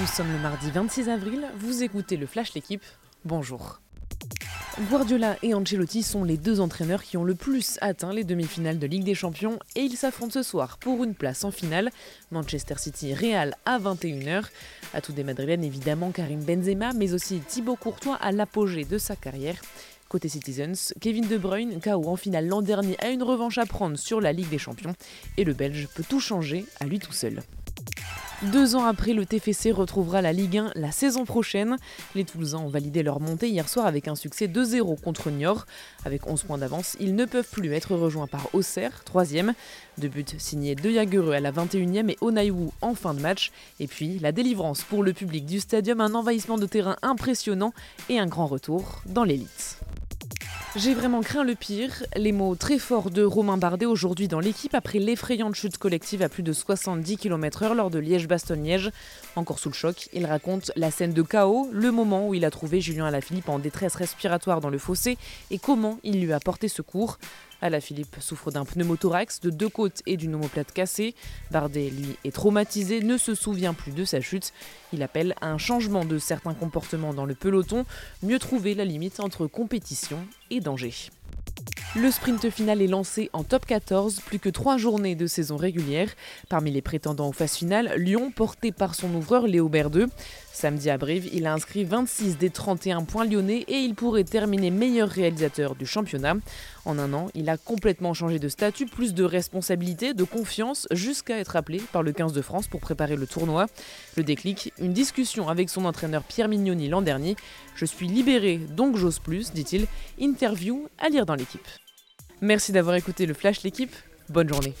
Nous sommes le mardi 26 avril, vous écoutez le Flash L'équipe, bonjour. Guardiola et Ancelotti sont les deux entraîneurs qui ont le plus atteint les demi-finales de Ligue des Champions et ils s'affrontent ce soir pour une place en finale. Manchester City Real à 21h. À tout des Madrilènes évidemment Karim Benzema mais aussi Thibaut Courtois à l'apogée de sa carrière. Côté Citizens, Kevin De Bruyne, KO en finale l'an dernier, a une revanche à prendre sur la Ligue des Champions et le Belge peut tout changer à lui tout seul. Deux ans après, le TFC retrouvera la Ligue 1 la saison prochaine. Les Toulousains ont validé leur montée hier soir avec un succès 2-0 contre Niort. Avec 11 points d'avance, ils ne peuvent plus être rejoints par Auxerre, 3 Deux buts signés de Jagereux à la 21e et Onaïwu en fin de match. Et puis la délivrance pour le public du stadium, un envahissement de terrain impressionnant et un grand retour dans l'élite. J'ai vraiment craint le pire. Les mots très forts de Romain Bardet aujourd'hui dans l'équipe après l'effrayante chute collective à plus de 70 km/h lors de Liège-Bastogne-Liège. Encore sous le choc, il raconte la scène de chaos, le moment où il a trouvé Julien Alaphilippe en détresse respiratoire dans le fossé et comment il lui a porté secours. Philippe souffre d'un pneumothorax, de deux côtes et d'une omoplate cassée. Bardet, lui, est traumatisé, ne se souvient plus de sa chute. Il appelle à un changement de certains comportements dans le peloton, mieux trouver la limite entre compétition et danger. Le sprint final est lancé en top 14, plus que trois journées de saison régulière. Parmi les prétendants aux phases finales, Lyon, porté par son ouvreur Léo Berdeux. Samedi à Brive, il a inscrit 26 des 31 points lyonnais et il pourrait terminer meilleur réalisateur du championnat. En un an, il a complètement changé de statut, plus de responsabilité, de confiance, jusqu'à être appelé par le 15 de France pour préparer le tournoi. Le déclic, une discussion avec son entraîneur Pierre Mignoni l'an dernier. Je suis libéré, donc j'ose plus, dit-il. Interview à lire dans l'équipe. Merci d'avoir écouté le Flash l'équipe. Bonne journée.